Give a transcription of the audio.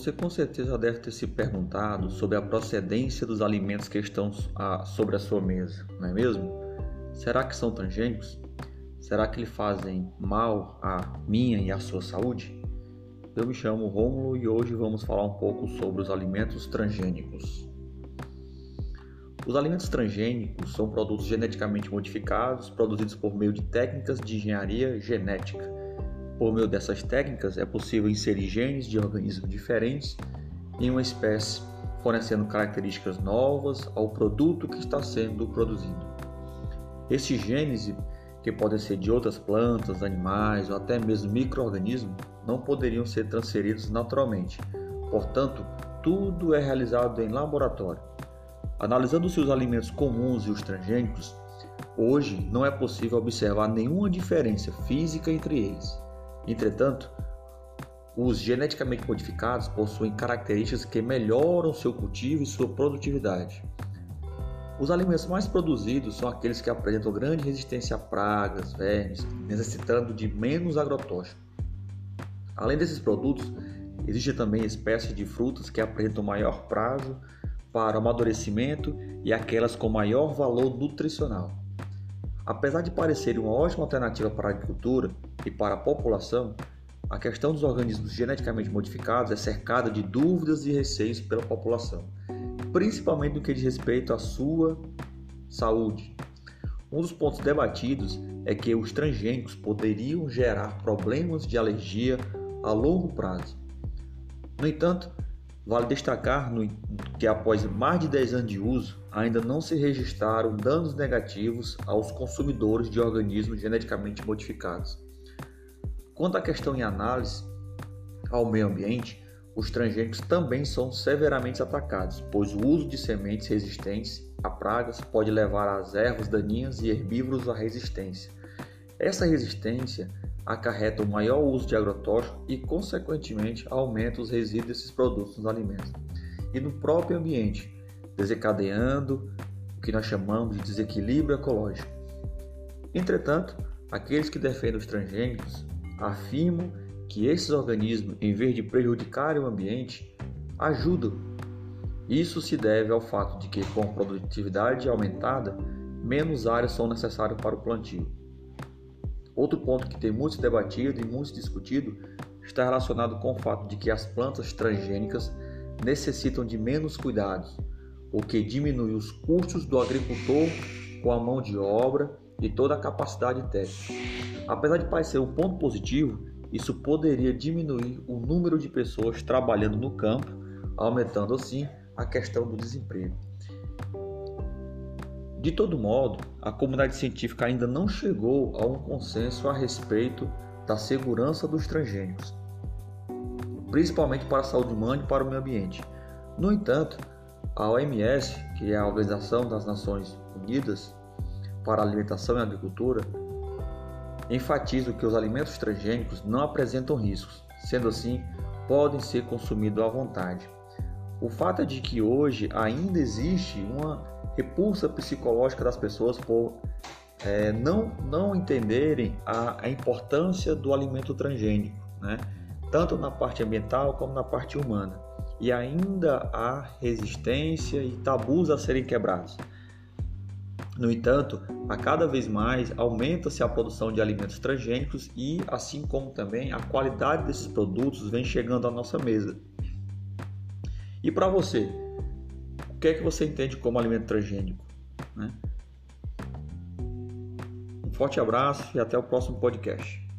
Você com certeza deve ter se perguntado sobre a procedência dos alimentos que estão sobre a sua mesa, não é mesmo? Será que são transgênicos? Será que lhe fazem mal à minha e à sua saúde? Eu me chamo Rômulo e hoje vamos falar um pouco sobre os alimentos transgênicos. Os alimentos transgênicos são produtos geneticamente modificados produzidos por meio de técnicas de engenharia genética. Por meio dessas técnicas é possível inserir genes de organismos diferentes em uma espécie, fornecendo características novas ao produto que está sendo produzido. Esses genes que podem ser de outras plantas, animais ou até mesmo microorganismos, não poderiam ser transferidos naturalmente. Portanto, tudo é realizado em laboratório. Analisando-se os alimentos comuns e os transgênicos, hoje não é possível observar nenhuma diferença física entre eles. Entretanto, os geneticamente modificados possuem características que melhoram seu cultivo e sua produtividade. Os alimentos mais produzidos são aqueles que apresentam grande resistência a pragas, vermes, necessitando de menos agrotóxico. Além desses produtos, existem também espécies de frutas que apresentam maior prazo para amadurecimento e aquelas com maior valor nutricional. Apesar de parecer uma ótima alternativa para a agricultura e para a população, a questão dos organismos geneticamente modificados é cercada de dúvidas e receios pela população principalmente no que diz respeito à sua saúde. Um dos pontos debatidos é que os transgênicos poderiam gerar problemas de alergia a longo prazo. No entanto, vale destacar que após mais de 10 anos de uso, ainda não se registraram danos negativos aos consumidores de organismos geneticamente modificados. Quanto à questão em análise ao meio ambiente, os transgênicos também são severamente atacados, pois o uso de sementes resistentes a pragas pode levar às ervas daninhas e herbívoros à resistência. Essa resistência acarreta o maior uso de agrotóxico e, consequentemente, aumenta os resíduos desses produtos nos alimentos e no próprio ambiente, desencadeando o que nós chamamos de desequilíbrio ecológico. Entretanto, aqueles que defendem os transgênicos afirmam que esses organismos, em vez de prejudicarem o ambiente, ajudam. Isso se deve ao fato de que, com a produtividade aumentada, menos áreas são necessárias para o plantio. Outro ponto que tem muito debatido e muito discutido está relacionado com o fato de que as plantas transgênicas necessitam de menos cuidados, o que diminui os custos do agricultor com a mão de obra e toda a capacidade técnica. Apesar de parecer um ponto positivo, isso poderia diminuir o número de pessoas trabalhando no campo, aumentando assim a questão do desemprego. De todo modo, a comunidade científica ainda não chegou a um consenso a respeito da segurança dos transgênicos, principalmente para a saúde humana e para o meio ambiente. No entanto, a OMS, que é a Organização das Nações Unidas para a Alimentação e Agricultura, enfatizo que os alimentos transgênicos não apresentam riscos, sendo assim, podem ser consumidos à vontade. O fato é de que hoje ainda existe uma repulsa psicológica das pessoas por é, não, não entenderem a, a, importância do alimento transgênico, né? tanto na parte ambiental como na parte humana. E ainda há resistência e tabus a serem quebrados. No entanto, a cada vez mais aumenta-se a produção de alimentos transgênicos e, assim como também, a qualidade desses produtos vem chegando à nossa mesa. E para você, que é que você entende como alimento transgênico? Né? Um forte abraço e até o próximo podcast.